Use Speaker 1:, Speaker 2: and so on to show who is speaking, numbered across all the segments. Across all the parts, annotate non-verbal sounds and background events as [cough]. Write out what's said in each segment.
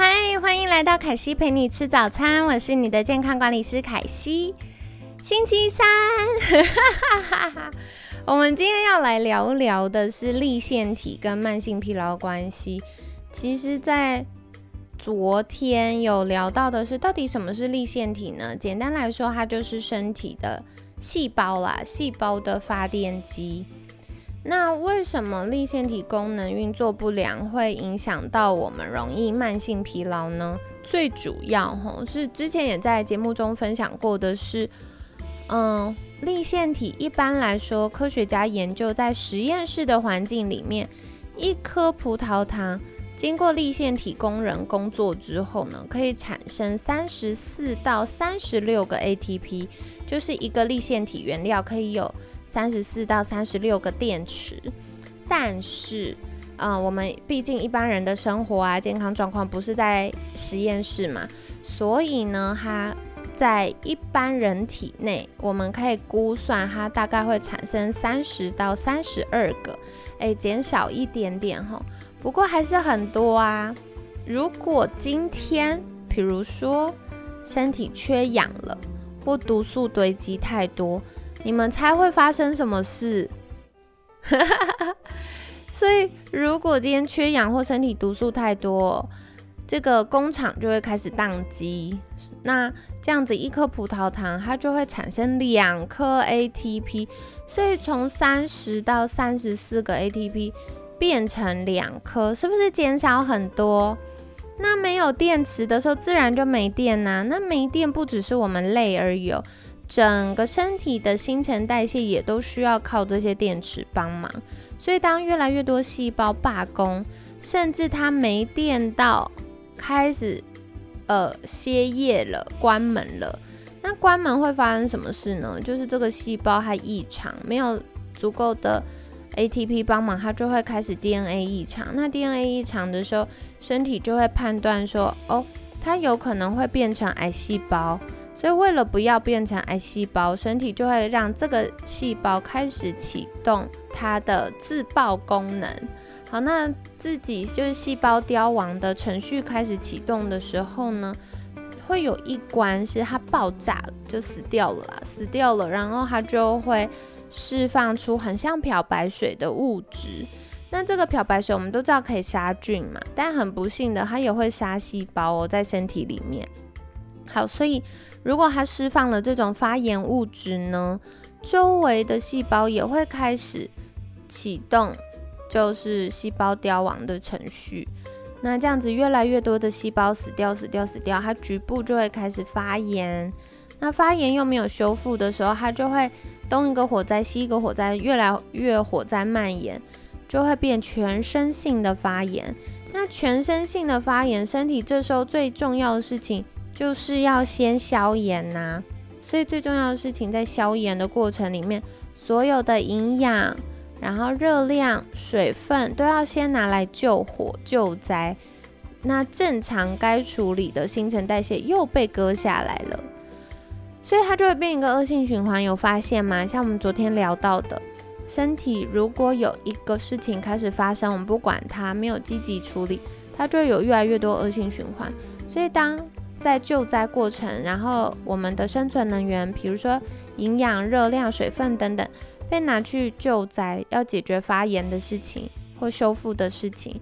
Speaker 1: 嗨，欢迎来到凯西陪你吃早餐，我是你的健康管理师凯西。星期三，我们今天要来聊聊的是立腺体跟慢性疲劳关系。其实，在昨天有聊到的是，到底什么是立腺体呢？简单来说，它就是身体的细胞啦，细胞的发电机。那为什么立腺体功能运作不良会影响到我们容易慢性疲劳呢？最主要吼是之前也在节目中分享过的是，嗯，立腺体一般来说，科学家研究在实验室的环境里面，一颗葡萄糖经过立腺体工人工作之后呢，可以产生三十四到三十六个 ATP，就是一个立腺体原料可以有。三十四到三十六个电池，但是，呃，我们毕竟一般人的生活啊，健康状况不是在实验室嘛，所以呢，它在一般人体内，我们可以估算它大概会产生三十到三十二个，哎，减少一点点哈，不过还是很多啊。如果今天，比如说身体缺氧了，或毒素堆积太多。你们猜会发生什么事？[laughs] 所以，如果今天缺氧或身体毒素太多，这个工厂就会开始宕机。那这样子，一颗葡萄糖它就会产生两颗 ATP，所以从三十到三十四个 ATP 变成两颗，是不是减少很多？那没有电池的时候，自然就没电呐。那没电不只是我们累而已。哦整个身体的新陈代谢也都需要靠这些电池帮忙，所以当越来越多细胞罢工，甚至它没电到开始呃歇业了、关门了，那关门会发生什么事呢？就是这个细胞它异常，没有足够的 ATP 帮忙，它就会开始 DNA 异常。那 DNA 异常的时候，身体就会判断说，哦，它有可能会变成癌细胞。所以，为了不要变成癌细胞，身体就会让这个细胞开始启动它的自爆功能。好，那自己就是细胞凋亡的程序开始启动的时候呢，会有一关是它爆炸了，就死掉了啦，死掉了，然后它就会释放出很像漂白水的物质。那这个漂白水我们都知道可以杀菌嘛，但很不幸的，它也会杀细胞哦，在身体里面。好，所以。如果它释放了这种发炎物质呢，周围的细胞也会开始启动，就是细胞凋亡的程序。那这样子越来越多的细胞死掉、死掉、死掉，它局部就会开始发炎。那发炎又没有修复的时候，它就会东一个火灾西一个火灾，越来越火灾蔓延，就会变全身性的发炎。那全身性的发炎，身体这时候最重要的事情。就是要先消炎呐，所以最重要的事情在消炎的过程里面，所有的营养、然后热量、水分都要先拿来救火救灾。那正常该处理的新陈代谢又被割下来了，所以它就会变一个恶性循环。有发现吗？像我们昨天聊到的，身体如果有一个事情开始发生，我们不管它，没有积极处理，它就会有越来越多恶性循环。所以当在救灾过程，然后我们的生存能源，比如说营养、热量、水分等等，被拿去救灾，要解决发炎的事情或修复的事情。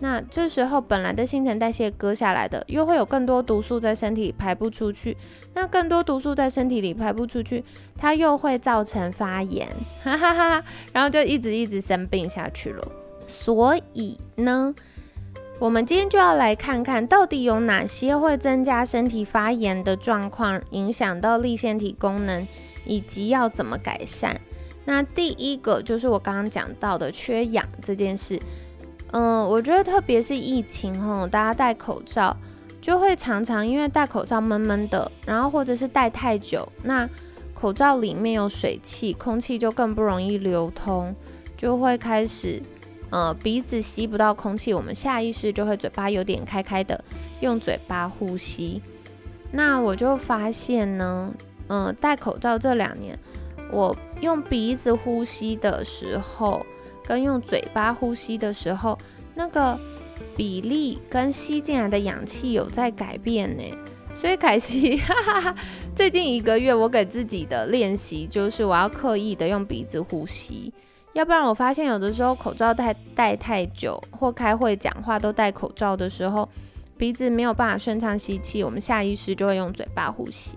Speaker 1: 那这时候本来的新陈代谢割下来的，又会有更多毒素在身体里排不出去。那更多毒素在身体里排不出去，它又会造成发炎，[laughs] 哈哈哈，然后就一直一直生病下去了。所以呢？我们今天就要来看看到底有哪些会增加身体发炎的状况，影响到立腺体功能，以及要怎么改善。那第一个就是我刚刚讲到的缺氧这件事。嗯，我觉得特别是疫情后，大家戴口罩，就会常常因为戴口罩闷闷的，然后或者是戴太久，那口罩里面有水汽，空气就更不容易流通，就会开始呃鼻子吸不到空气，我们下意识就会嘴巴有点开开的，用嘴巴呼吸。那我就发现呢，嗯，戴口罩这两年，我用鼻子呼吸的时候，跟用嘴巴呼吸的时候，那个比例跟吸进来的氧气有在改变呢。所以凯西，[laughs] 哈哈哈，最近一个月我给自己的练习就是我要刻意的用鼻子呼吸，要不然我发现有的时候口罩戴戴太久，或开会讲话都戴口罩的时候。鼻子没有办法顺畅吸气，我们下意识就会用嘴巴呼吸。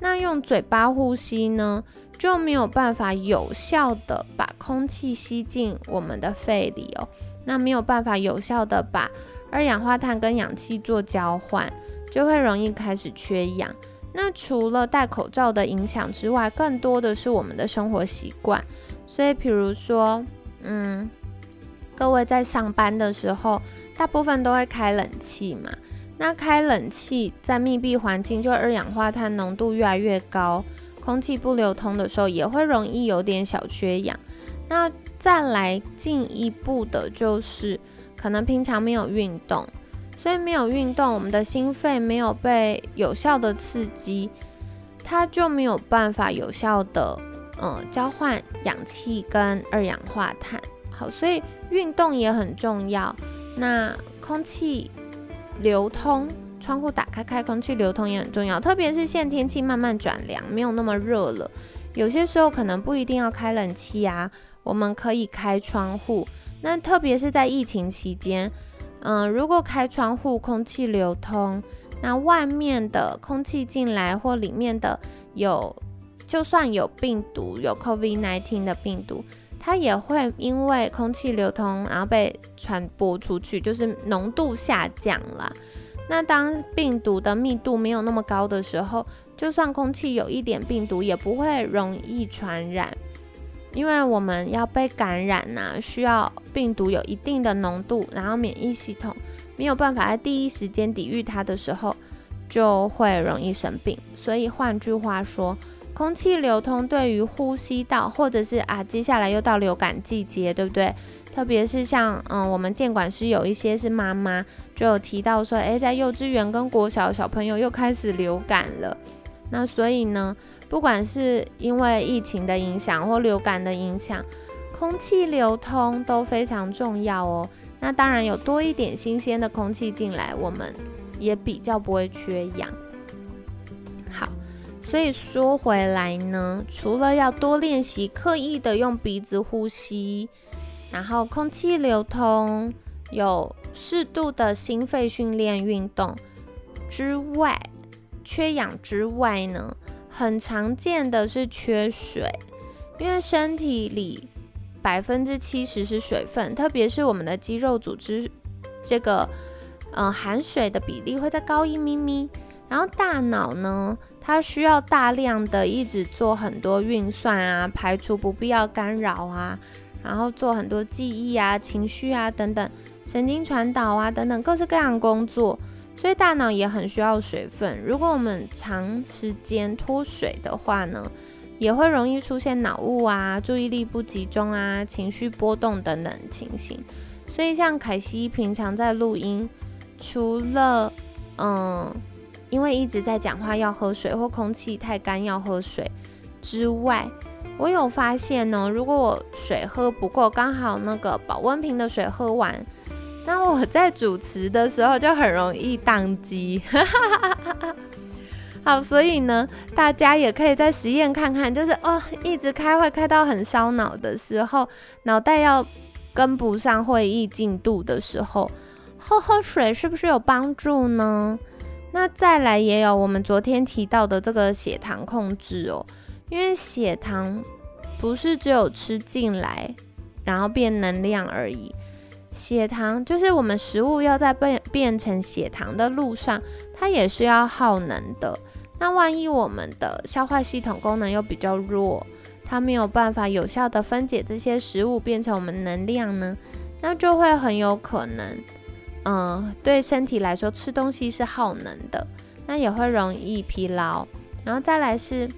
Speaker 1: 那用嘴巴呼吸呢，就没有办法有效的把空气吸进我们的肺里哦。那没有办法有效的把二氧化碳跟氧气做交换，就会容易开始缺氧。那除了戴口罩的影响之外，更多的是我们的生活习惯。所以，比如说，嗯，各位在上班的时候。大部分都会开冷气嘛，那开冷气在密闭环境，就二氧化碳浓度越来越高，空气不流通的时候，也会容易有点小缺氧。那再来进一步的就是，可能平常没有运动，所以没有运动，我们的心肺没有被有效的刺激，它就没有办法有效的嗯交换氧气跟二氧化碳。好，所以运动也很重要。那空气流通，窗户打开开，空气流通也很重要。特别是现在天气慢慢转凉，没有那么热了，有些时候可能不一定要开冷气啊，我们可以开窗户。那特别是在疫情期间，嗯，如果开窗户，空气流通，那外面的空气进来或里面的有，就算有病毒，有 COVID-19 的病毒。它也会因为空气流通，然后被传播出去，就是浓度下降了。那当病毒的密度没有那么高的时候，就算空气有一点病毒，也不会容易传染。因为我们要被感染呐，需要病毒有一定的浓度，然后免疫系统没有办法在第一时间抵御它的时候，就会容易生病。所以换句话说。空气流通对于呼吸道，或者是啊，接下来又到流感季节，对不对？特别是像嗯，我们监管师有一些是妈妈，就有提到说，诶，在幼稚园跟国小小朋友又开始流感了。那所以呢，不管是因为疫情的影响或流感的影响，空气流通都非常重要哦。那当然有多一点新鲜的空气进来，我们也比较不会缺氧。好。所以说回来呢，除了要多练习刻意的用鼻子呼吸，然后空气流通，有适度的心肺训练运动之外，缺氧之外呢，很常见的是缺水，因为身体里百分之七十是水分，特别是我们的肌肉组织，这个嗯含水的比例会再高一咪咪，然后大脑呢。它需要大量的一直做很多运算啊，排除不必要干扰啊，然后做很多记忆啊、情绪啊等等，神经传导啊等等各式各样工作，所以大脑也很需要水分。如果我们长时间脱水的话呢，也会容易出现脑雾啊、注意力不集中啊、情绪波动等等情形。所以像凯西平常在录音，除了嗯。因为一直在讲话要喝水，或空气太干要喝水之外，我有发现呢，如果我水喝不够，刚好那个保温瓶的水喝完，那我在主持的时候就很容易宕机。[laughs] 好，所以呢，大家也可以在实验看看，就是哦，一直开会开到很烧脑的时候，脑袋要跟不上会议进度的时候，喝喝水是不是有帮助呢？那再来也有我们昨天提到的这个血糖控制哦，因为血糖不是只有吃进来然后变能量而已，血糖就是我们食物要在变变成血糖的路上，它也是要耗能的。那万一我们的消化系统功能又比较弱，它没有办法有效的分解这些食物变成我们能量呢，那就会很有可能。嗯，对身体来说吃东西是耗能的，那也会容易疲劳。然后再来是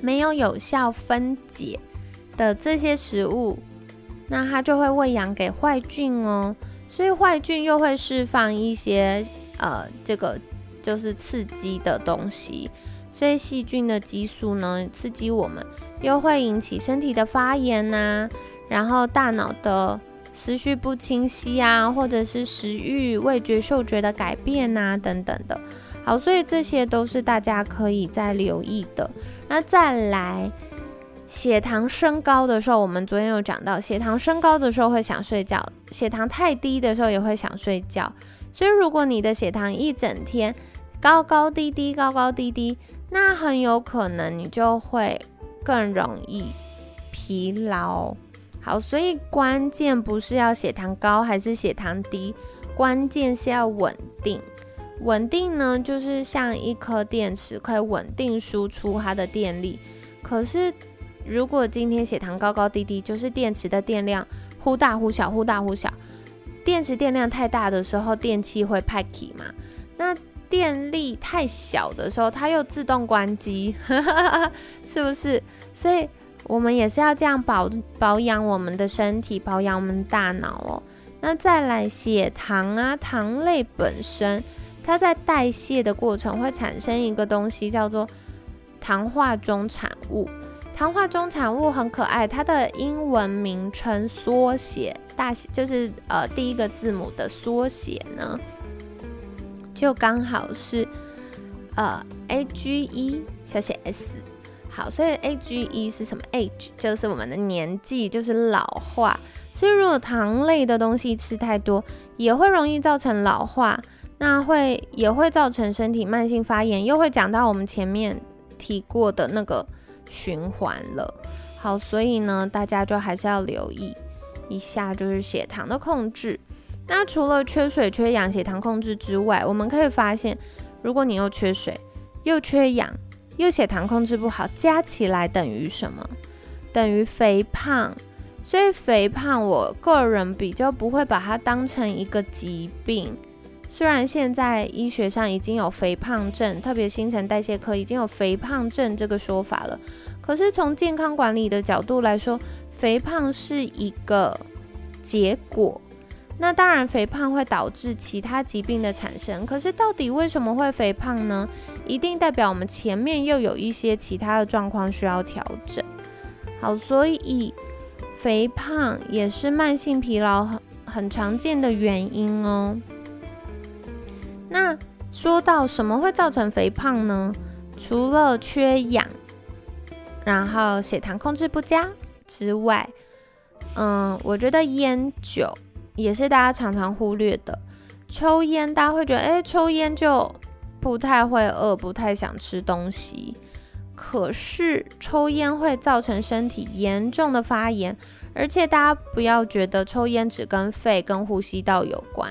Speaker 1: 没有有效分解的这些食物，那它就会喂养给坏菌哦，所以坏菌又会释放一些呃这个就是刺激的东西，所以细菌的激素呢刺激我们，又会引起身体的发炎呐，然后大脑的思绪不清晰啊，或者是食欲、味觉、嗅觉的改变呐等等的。好，所以这些都是大家可以再留意的。那再来，血糖升高的时候，我们昨天有讲到，血糖升高的时候会想睡觉，血糖太低的时候也会想睡觉。所以如果你的血糖一整天高高低低、高高低低，那很有可能你就会更容易疲劳。好，所以关键不是要血糖高还是血糖低，关键是要稳定。稳定呢，就是像一颗电池，可以稳定输出它的电力。可是，如果今天血糖高高低低，就是电池的电量忽大忽小，忽大忽小。电池电量太大的时候，电器会派气嘛？那电力太小的时候，它又自动关机，[laughs] 是不是？所以，我们也是要这样保保养我们的身体，保养我们大脑哦。那再来，血糖啊，糖类本身。它在代谢的过程会产生一个东西，叫做糖化中产物。糖化中产物很可爱，它的英文名称缩写大写就是呃第一个字母的缩写呢，就刚好是呃 AGE 小写 s。好，所以 AGE 是什么？Age 就是我们的年纪，就是老化。所以如果糖类的东西吃太多，也会容易造成老化。那会也会造成身体慢性发炎，又会讲到我们前面提过的那个循环了。好，所以呢，大家就还是要留意一下，就是血糖的控制。那除了缺水、缺氧、血糖控制之外，我们可以发现，如果你又缺水、又缺氧、又血糖控制不好，加起来等于什么？等于肥胖。所以肥胖，我个人比较不会把它当成一个疾病。虽然现在医学上已经有肥胖症，特别新陈代谢科已经有肥胖症这个说法了，可是从健康管理的角度来说，肥胖是一个结果。那当然，肥胖会导致其他疾病的产生。可是到底为什么会肥胖呢？一定代表我们前面又有一些其他的状况需要调整。好，所以肥胖也是慢性疲劳很很常见的原因哦。那说到什么会造成肥胖呢？除了缺氧，然后血糖控制不佳之外，嗯，我觉得烟酒也是大家常常忽略的。抽烟，大家会觉得，哎，抽烟就不太会饿，不太想吃东西。可是抽烟会造成身体严重的发炎，而且大家不要觉得抽烟只跟肺跟呼吸道有关。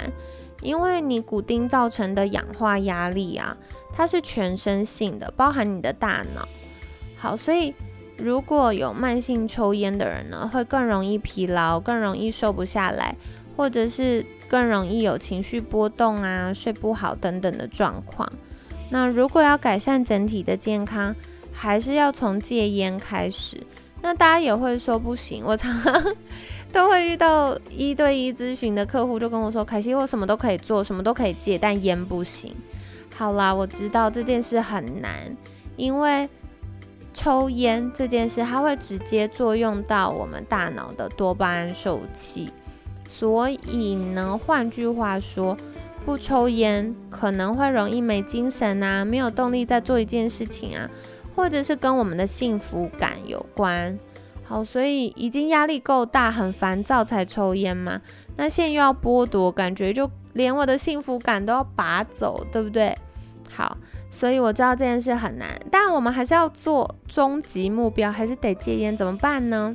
Speaker 1: 因为你骨钉造成的氧化压力啊，它是全身性的，包含你的大脑。好，所以如果有慢性抽烟的人呢，会更容易疲劳，更容易瘦不下来，或者是更容易有情绪波动啊、睡不好等等的状况。那如果要改善整体的健康，还是要从戒烟开始。那大家也会说不行，我常常都会遇到一对一咨询的客户，就跟我说：“凯西，我什么都可以做，什么都可以戒，但烟不行。”好啦，我知道这件事很难，因为抽烟这件事，它会直接作用到我们大脑的多巴胺受器，所以呢，换句话说，不抽烟可能会容易没精神啊，没有动力再做一件事情啊。或者是跟我们的幸福感有关，好，所以已经压力够大，很烦躁才抽烟嘛。那现在又要剥夺，感觉就连我的幸福感都要拔走，对不对？好，所以我知道这件事很难，但我们还是要做终极目标，还是得戒烟，怎么办呢？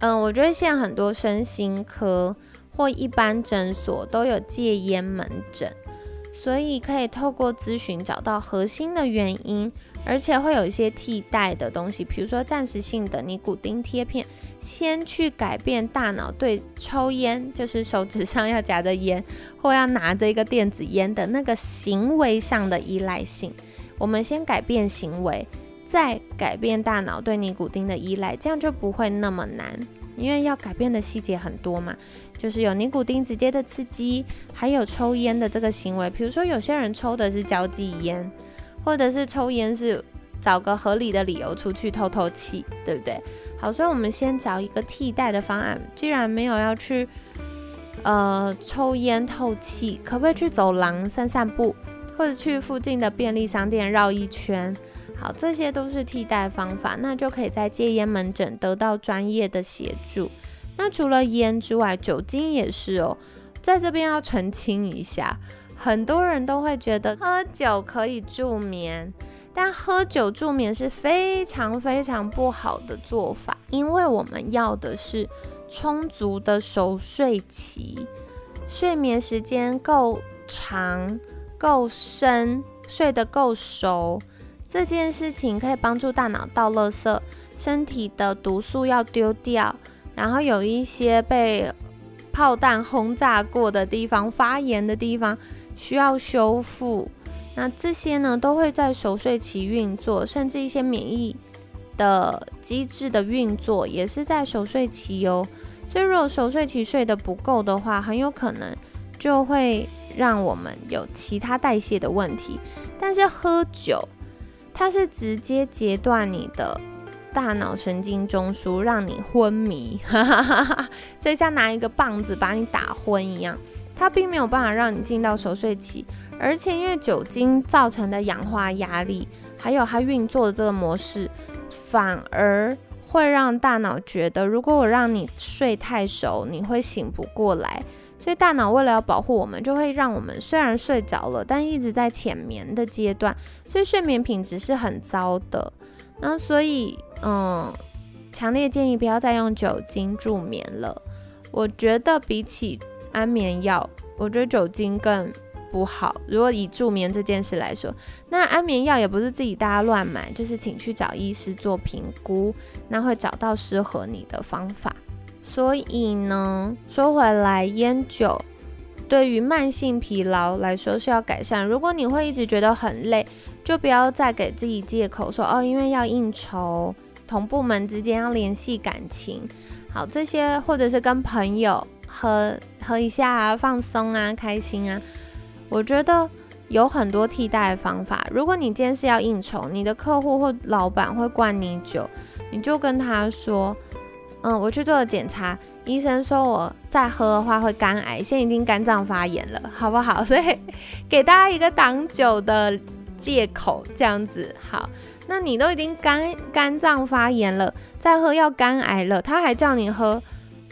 Speaker 1: 嗯，我觉得现在很多身心科或一般诊所都有戒烟门诊，所以可以透过咨询找到核心的原因。而且会有一些替代的东西，比如说暂时性的尼古丁贴片，先去改变大脑对抽烟，就是手指上要夹着烟或要拿着一个电子烟的那个行为上的依赖性。我们先改变行为，再改变大脑对尼古丁的依赖，这样就不会那么难。因为要改变的细节很多嘛，就是有尼古丁直接的刺激，还有抽烟的这个行为，比如说有些人抽的是交际烟。或者是抽烟是找个合理的理由出去透透气，对不对？好，所以我们先找一个替代的方案。既然没有要去呃抽烟透气，可不可以去走廊散散步，或者去附近的便利商店绕一圈？好，这些都是替代方法，那就可以在戒烟门诊得到专业的协助。那除了烟之外，酒精也是哦，在这边要澄清一下。很多人都会觉得喝酒可以助眠，但喝酒助眠是非常非常不好的做法，因为我们要的是充足的熟睡期，睡眠时间够长、够深，睡得够熟，这件事情可以帮助大脑倒垃圾，身体的毒素要丢掉，然后有一些被炮弹轰炸过的地方、发炎的地方。需要修复，那这些呢都会在熟睡期运作，甚至一些免疫的机制的运作也是在熟睡期哦。所以如果熟睡期睡得不够的话，很有可能就会让我们有其他代谢的问题。但是喝酒，它是直接截断你的大脑神经中枢，让你昏迷，哈哈哈哈所以像拿一个棒子把你打昏一样。它并没有办法让你进到熟睡期，而且因为酒精造成的氧化压力，还有它运作的这个模式，反而会让大脑觉得，如果我让你睡太熟，你会醒不过来。所以大脑为了要保护我们，就会让我们虽然睡着了，但一直在浅眠的阶段，所以睡眠品质是很糟的。那所以，嗯，强烈建议不要再用酒精助眠了。我觉得比起安眠药，我觉得酒精更不好。如果以助眠这件事来说，那安眠药也不是自己大家乱买，就是请去找医师做评估，那会找到适合你的方法。所以呢，说回来，烟酒对于慢性疲劳来说是要改善。如果你会一直觉得很累，就不要再给自己借口说哦，因为要应酬，同部门之间要联系感情，好这些，或者是跟朋友。喝喝一下啊，放松啊，开心啊！我觉得有很多替代的方法。如果你今天是要应酬，你的客户或老板会灌你酒，你就跟他说：“嗯，我去做了检查，医生说我再喝的话会肝癌，现在已经肝脏发炎了，好不好？” [laughs] 所以给大家一个挡酒的借口，这样子好。那你都已经肝肝脏发炎了，再喝要肝癌了，他还叫你喝。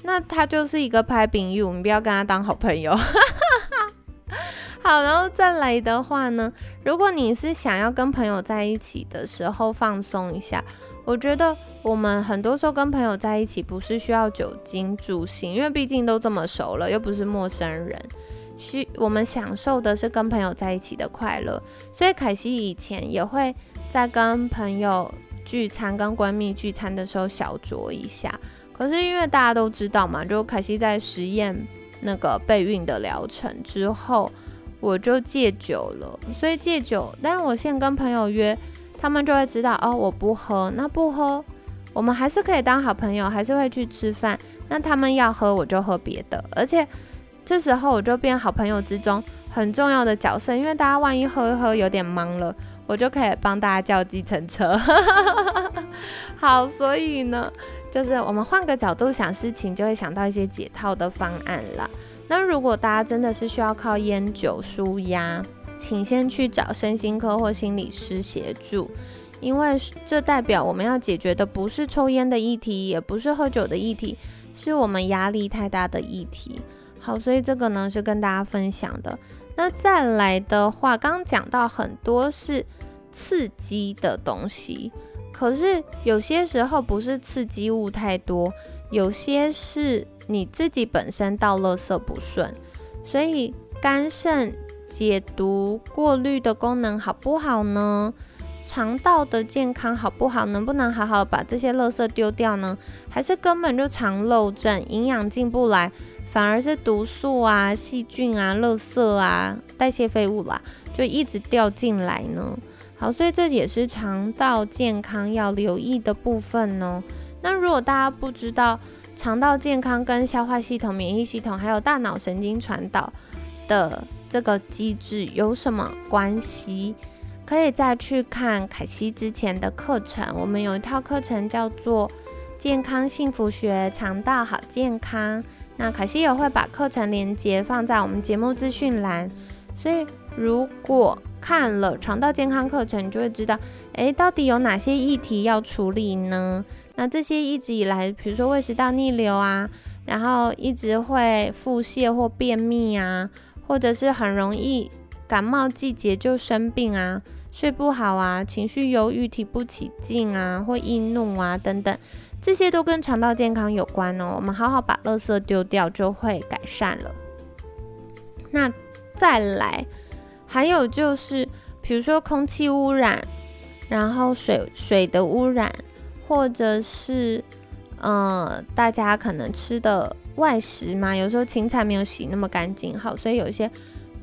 Speaker 1: 那他就是一个拍饼友，你不要跟他当好朋友。[laughs] 好，然后再来的话呢，如果你是想要跟朋友在一起的时候放松一下，我觉得我们很多时候跟朋友在一起不是需要酒精助兴，因为毕竟都这么熟了，又不是陌生人，需我们享受的是跟朋友在一起的快乐。所以凯西以前也会在跟朋友聚餐、跟闺蜜聚餐的时候小酌一下。可是因为大家都知道嘛，就凯西在实验那个备孕的疗程之后，我就戒酒了。所以戒酒，但我现在跟朋友约，他们就会知道哦，我不喝，那不喝，我们还是可以当好朋友，还是会去吃饭。那他们要喝，我就喝别的。而且这时候我就变好朋友之中很重要的角色，因为大家万一喝一喝有点忙了，我就可以帮大家叫计程车。[laughs] 好，所以呢。就是我们换个角度想事情，就会想到一些解套的方案了。那如果大家真的是需要靠烟酒舒压，请先去找身心科或心理师协助，因为这代表我们要解决的不是抽烟的议题，也不是喝酒的议题，是我们压力太大的议题。好，所以这个呢是跟大家分享的。那再来的话，刚讲到很多是刺激的东西。可是有些时候不是刺激物太多，有些是你自己本身倒垃圾不顺，所以肝肾解毒过滤的功能好不好呢？肠道的健康好不好？能不能好好把这些垃圾丢掉呢？还是根本就肠漏症，营养进不来，反而是毒素啊、细菌啊、垃圾啊、代谢废物啦，就一直掉进来呢？好，所以这也是肠道健康要留意的部分哦。那如果大家不知道肠道健康跟消化系统、免疫系统还有大脑神经传导的这个机制有什么关系，可以再去看凯西之前的课程。我们有一套课程叫做《健康幸福学肠道好健康》，那凯西也会把课程连接放在我们节目资讯栏。所以如果看了肠道健康课程，你就会知道，诶，到底有哪些议题要处理呢？那这些一直以来，比如说胃食道逆流啊，然后一直会腹泻或便秘啊，或者是很容易感冒季节就生病啊，睡不好啊，情绪忧郁、提不起劲啊，或易怒啊等等，这些都跟肠道健康有关哦。我们好好把垃圾丢掉，就会改善了。那再来。还有就是，比如说空气污染，然后水水的污染，或者是，呃，大家可能吃的外食嘛，有时候芹菜没有洗那么干净，好，所以有一些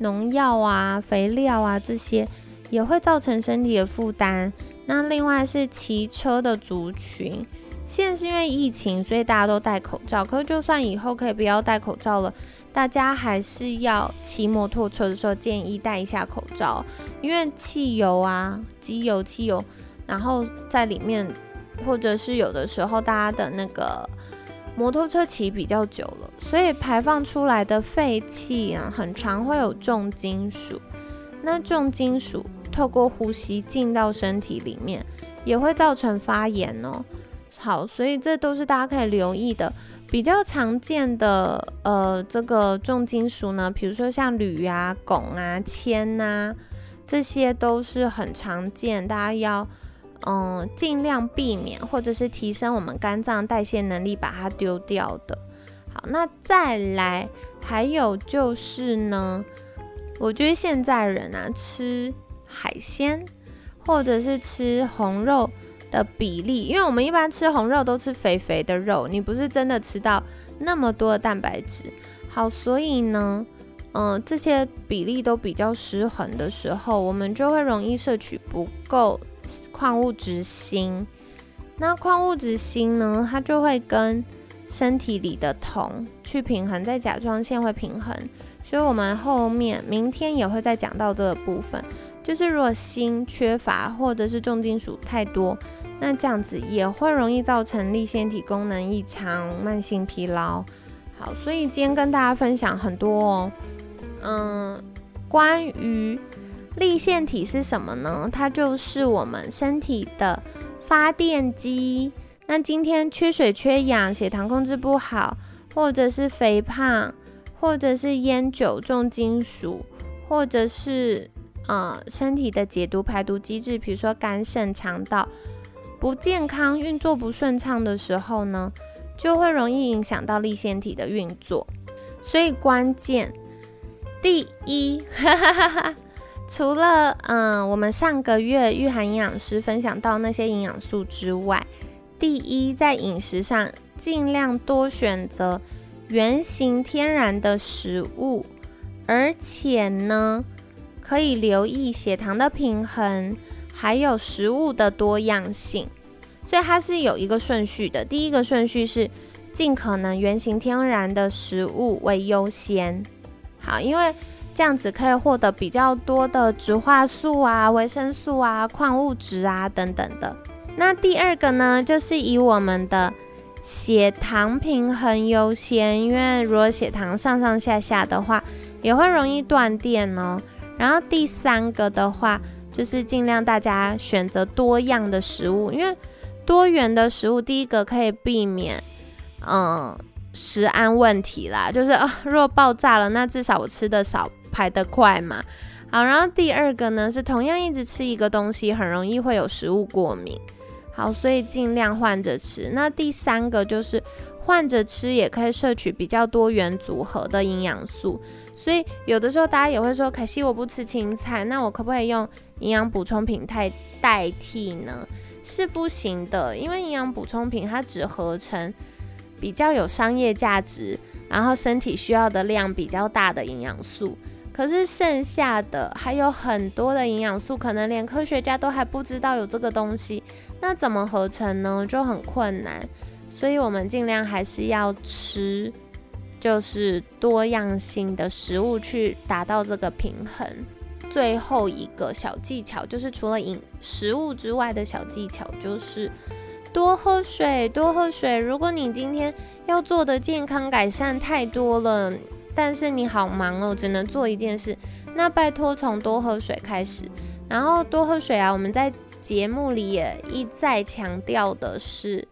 Speaker 1: 农药啊、肥料啊这些也会造成身体的负担。那另外是骑车的族群，现在是因为疫情，所以大家都戴口罩，可是就算以后可以不要戴口罩了。大家还是要骑摩托车的时候建议戴一下口罩，因为汽油啊、机油、汽油，然后在里面，或者是有的时候大家的那个摩托车骑比较久了，所以排放出来的废气啊，很常会有重金属。那重金属透过呼吸进到身体里面，也会造成发炎哦。好，所以这都是大家可以留意的。比较常见的呃，这个重金属呢，比如说像铝啊、汞啊、铅呐，这些都是很常见，大家要嗯尽量避免，或者是提升我们肝脏代谢能力，把它丢掉的。好，那再来还有就是呢，我觉得现在人啊吃海鲜或者是吃红肉。的比例，因为我们一般吃红肉都吃肥肥的肉，你不是真的吃到那么多的蛋白质。好，所以呢，嗯，这些比例都比较失衡的时候，我们就会容易摄取不够矿物质锌。那矿物质锌呢，它就会跟身体里的铜去平衡，在甲状腺会平衡。所以我们后面明天也会再讲到这个部分，就是如果锌缺乏或者是重金属太多。那这样子也会容易造成立腺体功能异常、慢性疲劳。好，所以今天跟大家分享很多哦。嗯，关于立腺体是什么呢？它就是我们身体的发电机。那今天缺水、缺氧、血糖控制不好，或者是肥胖，或者是烟酒、重金属，或者是呃身体的解毒排毒机制，比如说肝肾肠道。不健康、运作不顺畅的时候呢，就会容易影响到立腺体的运作。所以关键第一，[laughs] 除了嗯，我们上个月御涵营养师分享到那些营养素之外，第一在饮食上尽量多选择原形天然的食物，而且呢，可以留意血糖的平衡。还有食物的多样性，所以它是有一个顺序的。第一个顺序是尽可能原形天然的食物为优先。好，因为这样子可以获得比较多的植化素啊、维生素啊、矿物质啊等等的。那第二个呢，就是以我们的血糖平衡优先，因为如果血糖上上下下的话，也会容易断电哦。然后第三个的话。就是尽量大家选择多样的食物，因为多元的食物，第一个可以避免嗯食安问题啦。就是啊，如果爆炸了，那至少我吃的少，排得快嘛。好，然后第二个呢是同样一直吃一个东西，很容易会有食物过敏。好，所以尽量换着吃。那第三个就是换着吃，也可以摄取比较多元组合的营养素。所以有的时候大家也会说，可惜我不吃青菜，那我可不可以用营养补充品代代替呢？是不行的，因为营养补充品它只合成比较有商业价值，然后身体需要的量比较大的营养素。可是剩下的还有很多的营养素，可能连科学家都还不知道有这个东西，那怎么合成呢？就很困难。所以我们尽量还是要吃，就是多样性的食物去达到这个平衡。最后一个小技巧就是除了饮食物之外的小技巧，就是多喝水，多喝水。如果你今天要做的健康改善太多了。但是你好忙哦，只能做一件事。那拜托从多喝水开始，然后多喝水啊！我们在节目里也一再强调的是，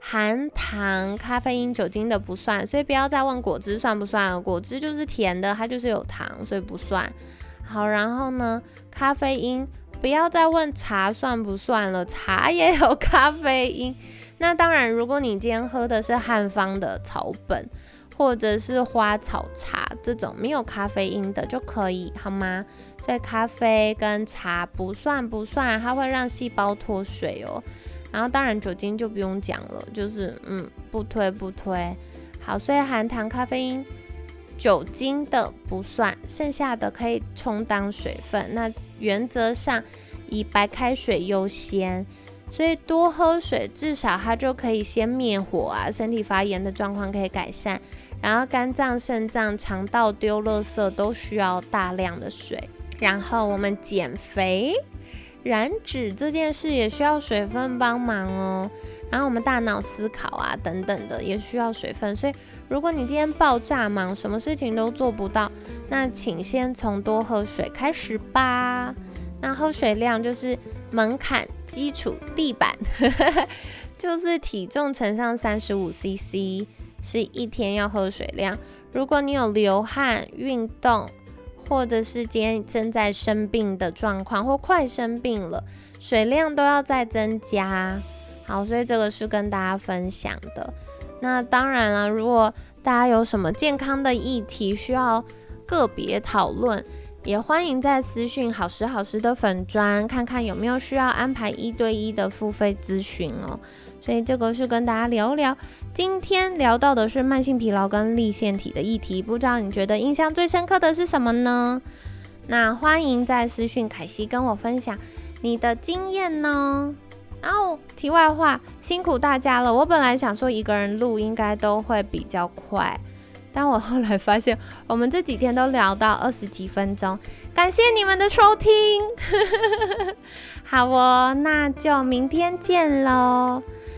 Speaker 1: 含糖、咖啡因、酒精的不算，所以不要再问果汁算不算了。果汁就是甜的，它就是有糖，所以不算。好，然后呢，咖啡因不要再问茶算不算了，茶也有咖啡因。那当然，如果你今天喝的是汉方的草本。或者是花草茶这种没有咖啡因的就可以，好吗？所以咖啡跟茶不算不算，它会让细胞脱水哦。然后当然酒精就不用讲了，就是嗯不推不推。好，所以含糖咖啡因、酒精的不算，剩下的可以充当水分。那原则上以白开水优先，所以多喝水，至少它就可以先灭火啊，身体发炎的状况可以改善。然后肝脏、肾脏、肠道丢垃圾都需要大量的水。然后我们减肥、燃脂这件事也需要水分帮忙哦。然后我们大脑思考啊等等的也需要水分。所以如果你今天爆炸忙，什么事情都做不到，那请先从多喝水开始吧。那喝水量就是门槛、基础、地板，就是体重乘上三十五 CC。是一天要喝水量。如果你有流汗、运动，或者是今天正在生病的状况，或快生病了，水量都要再增加。好，所以这个是跟大家分享的。那当然了，如果大家有什么健康的议题需要个别讨论，也欢迎在私讯好时好时的粉砖，看看有没有需要安排一对一的付费咨询哦。所以这个是跟大家聊聊，今天聊到的是慢性疲劳跟立腺体的议题，不知道你觉得印象最深刻的是什么呢？那欢迎在私讯凯西跟我分享你的经验呢。然后题外话，辛苦大家了。我本来想说一个人录应该都会比较快，但我后来发现我们这几天都聊到二十几分钟，感谢你们的收听。[laughs] 好哦，那就明天见喽。